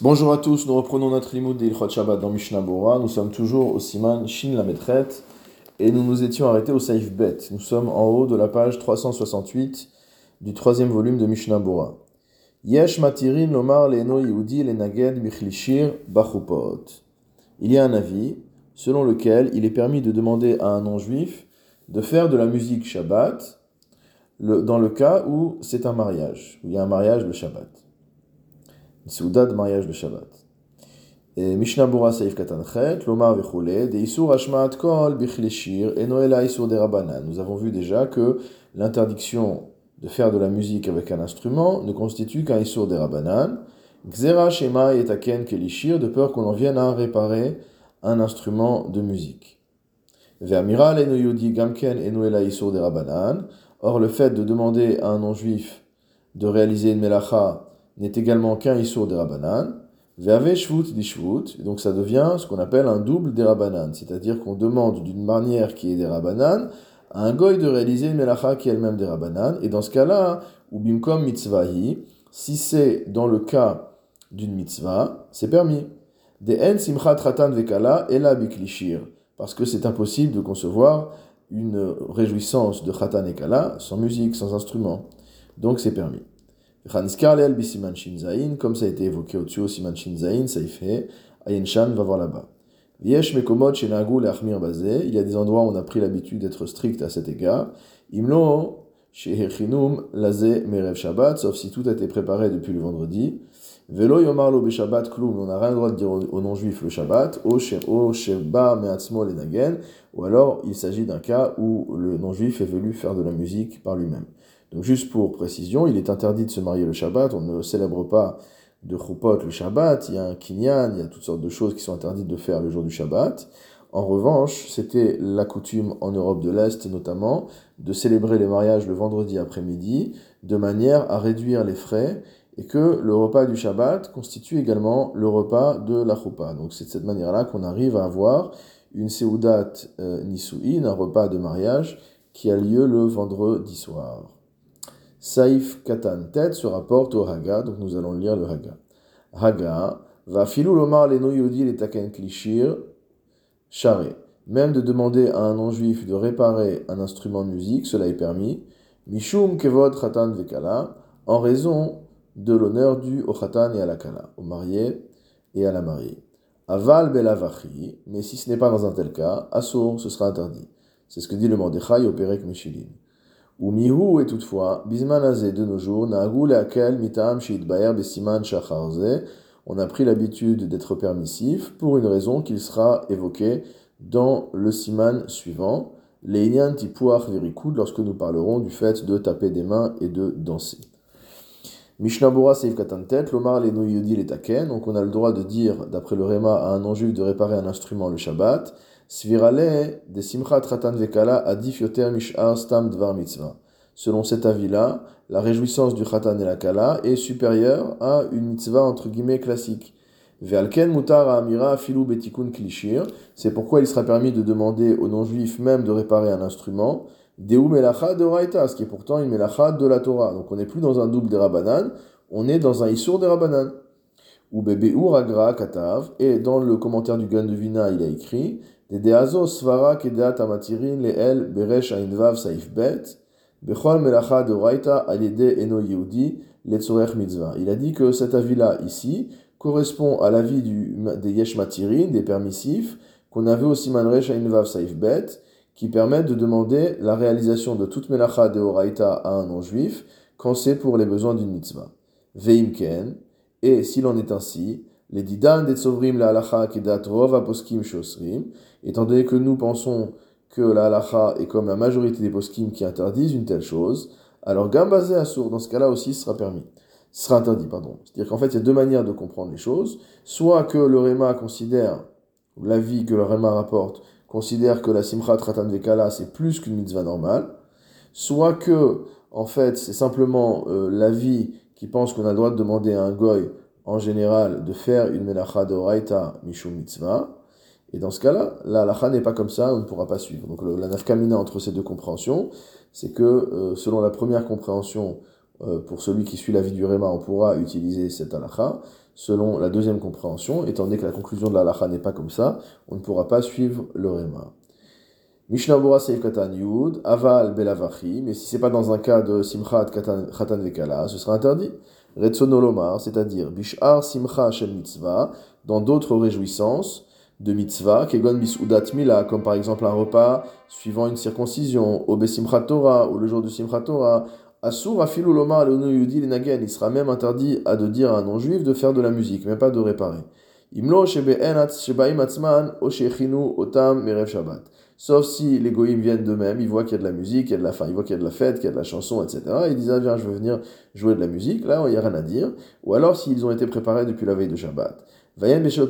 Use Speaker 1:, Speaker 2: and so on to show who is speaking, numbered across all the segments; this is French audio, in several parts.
Speaker 1: Bonjour à tous, nous reprenons notre limoud d'Ilchot Shabbat dans Mishnah Bora. Nous sommes toujours au Siman Shin Lametret et nous nous étions arrêtés au Saif Bet. Nous sommes en haut de la page 368 du troisième volume de Mishnah Bora. Yesh matirin lomar leno yehudi lenaged bichlishir bachupot. Il y a un avis selon lequel il est permis de demander à un non-juif de faire de la musique Shabbat dans le cas où c'est un mariage, où il y a un mariage le Shabbat souda de mariage de Shabbat. Mishnah Bura Saif Katanchet, Lomar Vechule, de Isur Hashmaat Kol Bichleshir, et Noela Isur de. Nous avons vu déjà que l'interdiction de faire de la musique avec un instrument ne constitue qu'un Isur de Rabbanan. Xera Shema et Taken Kelishir, de peur qu'on en vienne à réparer un instrument de musique. Ve'amiral Eno Yodi Gamken et Noela Isur de. Or, le fait de demander à un non-juif de réaliser une melacha n'est également qu'un Issour des di donc ça devient ce qu'on appelle un double des Rabbanan, c'est-à-dire qu'on demande d'une manière qui est des Rabbanan à un goy de réaliser une melacha qui est elle-même des Rabbanan, et dans ce cas-là, ou bimkom mitzvahi, si c'est dans le cas d'une mitzvah, c'est permis. De en simchat ratan vekala ela biklishir, parce que c'est impossible de concevoir une réjouissance de chatan et kala sans musique, sans instrument. Donc c'est permis comme ça a été évoqué au-dessus au Siman Shinzain, ça y fait, Ayen va voir là-bas. Il y a des endroits où on a pris l'habitude d'être strict à cet égard. Imlo, Laze, Merev Shabbat, sauf si tout a été préparé depuis le vendredi. Velo Yomarlo Be Shabbat Klum, on n'a rien le droit de dire aux non-juifs le Shabbat. O Sheba Meatzmo Lenagen, ou alors il s'agit d'un cas où le non-juif est venu faire de la musique par lui-même. Donc juste pour précision, il est interdit de se marier le Shabbat, on ne célèbre pas de Chupot le Shabbat, il y a un Kinyan, il y a toutes sortes de choses qui sont interdites de faire le jour du Shabbat. En revanche, c'était la coutume en Europe de l'Est notamment de célébrer les mariages le vendredi après-midi de manière à réduire les frais et que le repas du Shabbat constitue également le repas de la Choupa. Donc c'est de cette manière-là qu'on arrive à avoir une Seudat euh, Nisuin, un repas de mariage qui a lieu le vendredi soir. Saif Katan tête se rapporte au Haga, donc nous allons lire le Haga. Haga, va filou lomar les yodi les taken klishir, charé. Même de demander à un non-juif de réparer un instrument de musique, cela est permis. Mishum kevod chatan vekala, en raison de l'honneur dû au chatan et à la kala, au marié et à la mariée. Aval belavachi, mais si ce n'est pas dans un tel cas, assour, ce sera interdit. C'est ce que dit le Mordechai au Perek Meshilin. Ou mihu et toutefois, bismanazé de nos jours, na'agul akel mitam bayer besiman shacharze, on a pris l'habitude d'être permissif pour une raison qu'il sera évoqué dans le siman suivant, leinian tipuach verikud, lorsque nous parlerons du fait de taper des mains et de danser. Mishnabura Seif Katantet, Lomar le Yodi le Taken, donc on a le droit de dire, d'après le Réma, à un non-juif de réparer un instrument le Shabbat, Svirale de Simchat Ratan Vekala Adif Yoter Mishar Stam Dvar Mitzvah. Selon cet avis-là, la réjouissance du Khatan et la Kala est supérieure à une mitzvah entre guillemets classique. Ve'alken mutar amira filu betikun klishir. C'est pourquoi il sera permis de demander aux non-juifs même de réparer un instrument. Deu melacha de raita, ce qui est pourtant une melacha de la Torah. Donc on n'est plus dans un double des rabanan, on est dans un issour des rabanan. Ou bebe agra katav. Et dans le commentaire du Gan de Vina, il a écrit il a dit que cet avis-là ici correspond à l'avis des yesh matirin, des permissifs, qu'on avait aussi manresh vav saif bet, qui permettent de demander la réalisation de toute melacha de oraita à un non-juif quand c'est pour les besoins d'une mitzvah. Veimken, et s'il en est ainsi, les didan des tsovrim la halacha kedat rov aposkim shosrim, étant donné que nous pensons que la halacha est comme la majorité des poskim qui interdisent une telle chose, alors gambazé assour, dans ce cas-là aussi, sera permis. sera interdit, pardon. C'est-à-dire qu'en fait, il y a deux manières de comprendre les choses. Soit que le Réma considère, ou l'avis que le Réma rapporte, considère que la simchat ratan vekala, c'est plus qu'une mitzvah normale. Soit que, en fait, c'est simplement euh, l'avis qui pense qu'on a le droit de demander à un goy en général de faire une melacha de raita mishum mitzvah. Et dans ce cas-là, la halacha n'est pas comme ça, on ne pourra pas suivre. Donc la nafkamina entre ces deux compréhensions, c'est que euh, selon la première compréhension, euh, pour celui qui suit la vie du Réma, on pourra utiliser cette halacha. selon la deuxième compréhension, étant donné que la conclusion de la lacha n'est pas comme ça, on ne pourra pas suivre le Réma. Mishnah Bora Seif Katan Aval Belavachi, mais si c'est pas dans un cas de Simchat Khatan Vekala, ce sera interdit. C'est-à-dire Bishar Simcha Shem Mitzvah, dans d'autres réjouissances de mitzvah, Kegon Bisudat Mila, comme par exemple un repas suivant une circoncision, Obe Simchat Torah, ou le jour du Simchat Torah, Asur Afilu Lomar il sera même interdit à de dire à un non-juif de faire de la musique, mais pas de réparer. Sauf si les goïms viennent d'eux-mêmes, ils voient qu'il y a de la musique, qu'il y a de la fin, ils voient qu'il y a de la fête, qu'il y a de la chanson, etc. Et ils disent, ah viens, je veux venir jouer de la musique, là, il n'y a rien à dire. Ou alors s'ils ont été préparés depuis la veille de Shabbat. Vayem Beshelot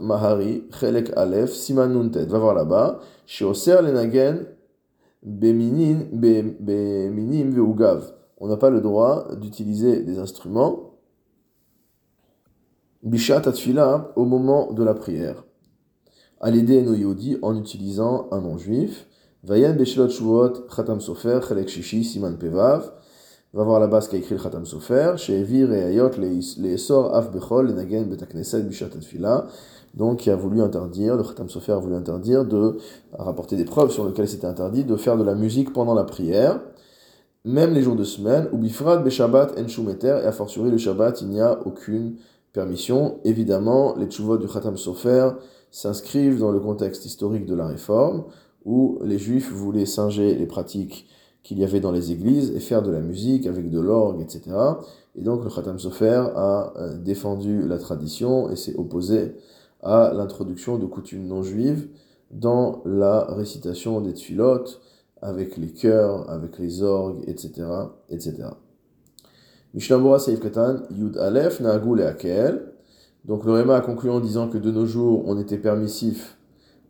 Speaker 1: Mahari, Chelek Aleph, Siman Nuntet. Va voir là-bas. Lenagen, Beminim Veugav. On n'a pas le droit d'utiliser des instruments. Bishat Atfila au moment de la prière à l'aider en utilisant un nom juif. Vayen beshelot shuot khatam sofer chelek shishi siman pevav. Va voir la base qu'a écrit le khatam sofer. She'evir et ayot les sor af bechol nagen betakneset bishat atfila. Donc, il a voulu interdire, le Khatam Sofer a voulu interdire de rapporter des preuves sur lesquelles c'était interdit de faire de la musique pendant la prière, même les jours de semaine, ou bifrad beshabbat en shumeter, et a fortiori le Shabbat, il n'y a aucune Évidemment, les tchuvot du Khatam Sofer, s'inscrivent dans le contexte historique de la réforme, où les juifs voulaient singer les pratiques qu'il y avait dans les églises et faire de la musique avec de l'orgue, etc. Et donc le Khatam Sofer a euh, défendu la tradition et s'est opposé à l'introduction de coutumes non juives dans la récitation des tfilotes, avec les chœurs, avec les orgues, etc. etc. Seif Katan, Yud Aleph, Nagul et Akel, donc le Réma a conclu en disant que de nos jours, on était permissif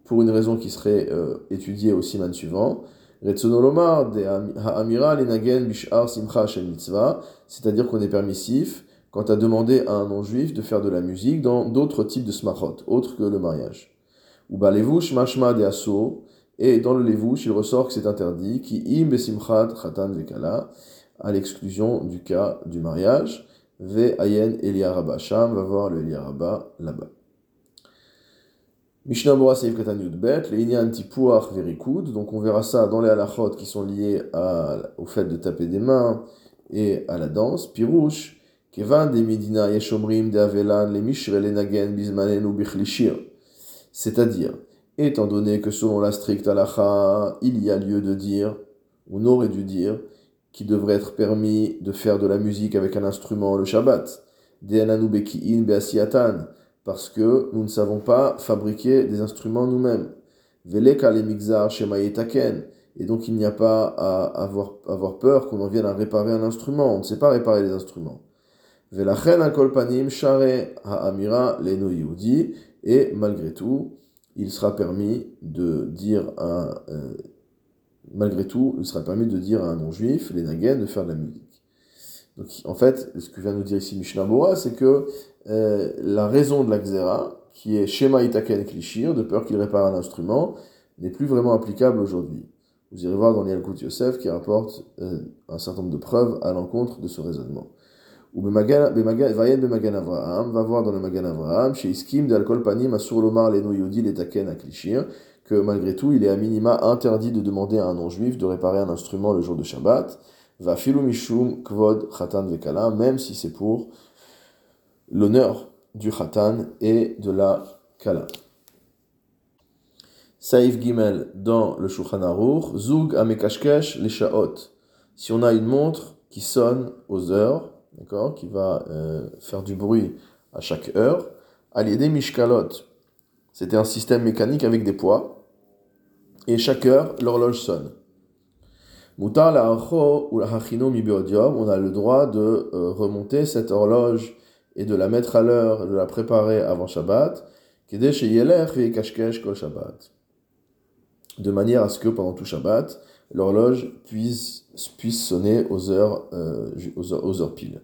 Speaker 1: pour une raison qui serait euh, étudiée au siman suivant. c'est-à-dire qu'on est permissif quand à demander à un non-juif de faire de la musique dans d'autres types de smachot, autres que le mariage. Ou levush mashma de et dans le levush, il ressort que c'est interdit, qui im besimchat à l'exclusion du cas du mariage. Ve Ayen Eliaraba. Sham va voir le Eliaraba là-bas. Mishnah Bora Seif Katan Bet, le Inyan Tipuach Verikoud. Donc on verra ça dans les halachot qui sont liés au fait de taper des mains et à la danse. Pirouche, Kevan de Medina Yeshomrim de Avelan, les Mishre le Nagen Bizmanen ou Bichlishir. C'est-à-dire, étant donné que selon la stricte halacha, il y a lieu de dire, on aurait dû dire, qui devrait être permis de faire de la musique avec un instrument le Shabbat. Parce que nous ne savons pas fabriquer des instruments nous-mêmes. Et donc il n'y a pas à avoir, avoir peur qu'on en vienne à réparer un instrument. On ne sait pas réparer les instruments. Et malgré tout, il sera permis de dire un, euh, malgré tout, il sera permis de dire à un non-juif, les nagen, de faire de la musique. Donc, en fait, ce que vient nous dire ici Mishnah Bora, c'est que euh, la raison de la xéra, qui est Shema Itaken Klishir, de peur qu'il répare un instrument, n'est plus vraiment applicable aujourd'hui. Vous irez voir dans l'Yalkut Yosef qui rapporte euh, un certain nombre de preuves à l'encontre de ce raisonnement. Ou Bemagan Avraham, va voir dans le Magan Avraham, chez Iskim de Alkol Panim Asur Lomar Leno Yodi Letaken Aklishir, que malgré tout, il est à minima interdit de demander à un non-juif de réparer un instrument le jour de Shabbat, va mishum kvod khatan vekala, même si c'est pour l'honneur du khatan et de la kala. Saïf Gimel dans le Shulchan Aruch, Zug amekashkesh les shaot. Si on a une montre qui sonne aux heures, d'accord, qui va euh, faire du bruit à chaque heure, aliédé mishkalot. C'était un système mécanique avec des poids et chaque heure, l'horloge sonne. Mutar la ou la on a le droit de euh, remonter cette horloge et de la mettre à l'heure, de la préparer avant Shabbat, Shabbat. De manière à ce que pendant tout Shabbat, l'horloge puisse, puisse sonner aux heures, euh, aux, heures aux heures piles.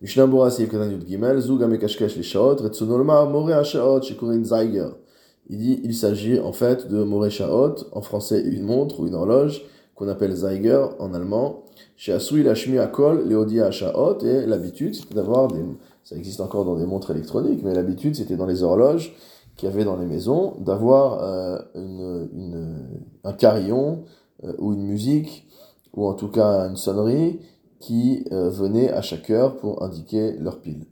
Speaker 1: Mishnah Bora Seif Katan Yud Gimel, Zug Amekashkesh les Shaot, Retsunolma More Hashaot, Shekurin Zeiger. Il dit il s'agit en fait de Moreshaot, en français une montre ou une horloge, qu'on appelle Zeiger en allemand. Chez Asui Lashmi Akol, Leodia Shaot, et l'habitude c'était d'avoir des Ça existe encore dans des montres électroniques, mais l'habitude, c'était dans les horloges qu'il y avait dans les maisons, d'avoir euh, un carillon euh, ou une musique, ou en tout cas une sonnerie, qui euh, venait à chaque heure pour indiquer leur pile.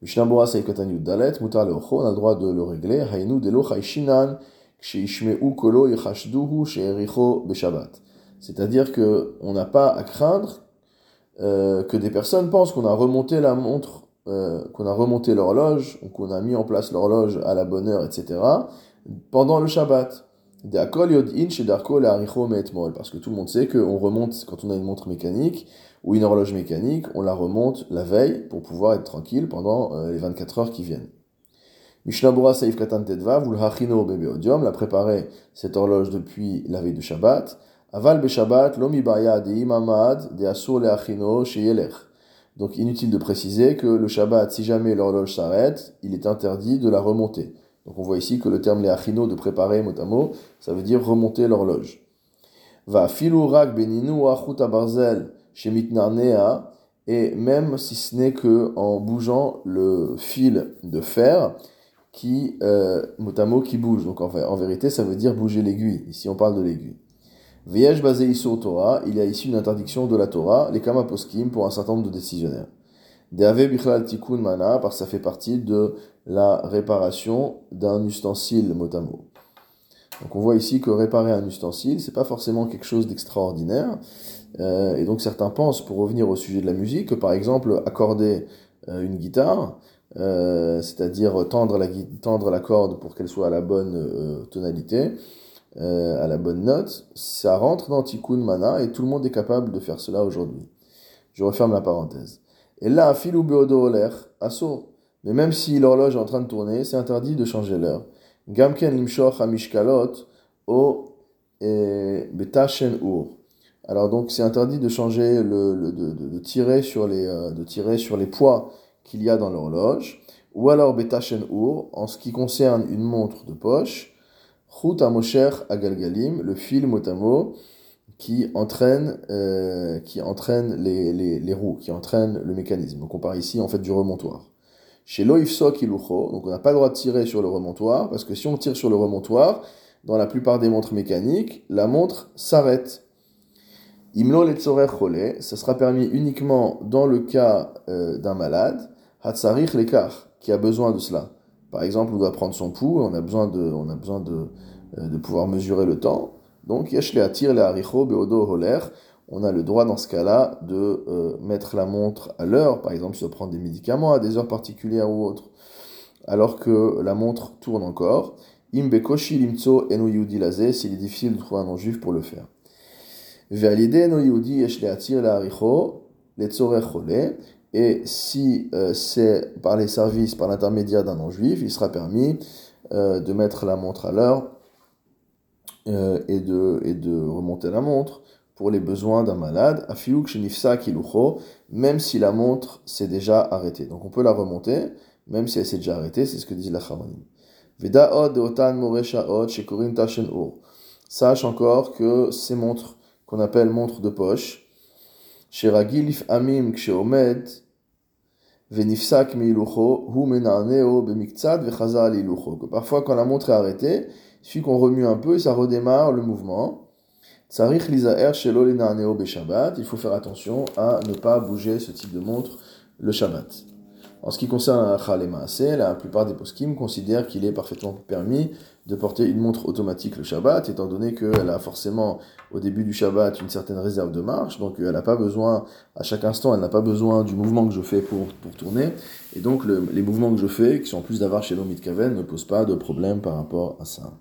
Speaker 1: Mishnambura Saikotan Dalet, Mutar on a le droit de le régler. Hainu Delo Haishinan, Ksheishmeu Kolo Yechashduhu Sheericho Beshabbat. C'est-à-dire qu'on n'a pas à craindre euh, que des personnes pensent qu'on a remonté la montre, euh, qu'on a remonté l'horloge, ou qu'on a mis en place l'horloge à la bonne heure, etc., pendant le Shabbat. Parce que tout le monde sait qu'on remonte, quand on a une montre mécanique ou une horloge mécanique, on la remonte la veille pour pouvoir être tranquille pendant euh, les 24 heures qui viennent. Mishnabura Saif Katan Tedva, Vulhachino Bebe Odium, l'a préparé cette horloge depuis la veille de Shabbat. Aval Beshabbat, Lomi Baya de Imamad, de Asur Leachino, Sheyelech. Donc inutile de préciser que le Shabbat, si jamais l'horloge s'arrête, il est interdit de la remonter. Donc on voit ici que le terme Leachino de préparer mot ça veut dire remonter l'horloge. Va filurak beninu achuta barzel shemitnarnea, et même si ce n'est que en bougeant le fil de fer qui, euh, mot qui bouge. Donc en, en vérité, ça veut dire bouger l'aiguille. Ici, on parle de l'aiguille. Viesh basé sur Torah, il y a ici une interdiction de la Torah, les kama poskim, pour un certain nombre de décisionnaires. Deave bichlal tikkun mana, parce que ça fait partie de la réparation d'un ustensile motamo. Donc on voit ici que réparer un ustensile, c'est pas forcément quelque chose d'extraordinaire. Euh, et donc certains pensent, pour revenir au sujet de la musique, que par exemple accorder euh, une guitare, euh, c'est-à-dire tendre la, tendre la corde pour qu'elle soit à la bonne euh, tonalité, euh, à la bonne note, ça rentre dans Tikkun Mana et tout le monde est capable de faire cela aujourd'hui. Je referme la parenthèse. Et là, filou beodo asso. Mais même si l'horloge est en train de tourner, c'est interdit de changer l'heure. Gamken limshoch amishkalot o betashen ur. Alors donc c'est interdit de changer le, de, tirer sur les euh, de tirer sur les poids qu'il y a dans l'horloge. Ou alors betashen ur en ce qui concerne une montre de poche. Chut Amosher Agalgalim, le fil motamo qui entraîne, euh, qui entraîne les, les, les, roues, qui entraîne le mécanisme. On parle ici en fait du remontoir. Chez l'oifsok ilucho, donc on n'a pas le droit de tirer sur le remontoir, parce que si on tire sur le remontoir, dans la plupart des montres mécaniques, la montre s'arrête. Imlo cholé, ça sera permis uniquement dans le cas euh, d'un malade, hatsarich lekar, qui a besoin de cela. Par exemple, on doit prendre son pouls, on a besoin de, on a besoin de, euh, de pouvoir mesurer le temps. Donc, yeshle atir le haricho beodo holer. On a le droit dans ce cas-là de euh, mettre la montre à l'heure, par exemple si on prend des médicaments à des heures particulières ou autres, alors que la montre tourne encore. Imbekoshi limtso enu laze, s'il est difficile de trouver un non-juif pour le faire. Et si euh, c'est par les services, par l'intermédiaire d'un non-juif, il sera permis euh, de mettre la montre à l'heure et, de, et de remonter la montre pour les besoins d'un malade, même si la montre s'est déjà arrêtée. Donc on peut la remonter, même si elle s'est déjà arrêtée, c'est ce que dit la Chamanim. Sache encore que ces montres qu'on appelle montres de poche, amim venifsak hu parfois, quand la montre est arrêtée, il suffit qu'on remue un peu et ça redémarre le mouvement. Il faut faire attention à ne pas bouger ce type de montre le Shabbat. En ce qui concerne la la plupart des poskim considèrent qu'il est parfaitement permis de porter une montre automatique le Shabbat, étant donné qu'elle a forcément au début du Shabbat une certaine réserve de marche, donc elle n'a pas besoin, à chaque instant, elle n'a pas besoin du mouvement que je fais pour, pour tourner, et donc les mouvements que je fais, qui sont en plus d'avoir chez l'Omid Kaven, ne posent pas de problème par rapport à ça.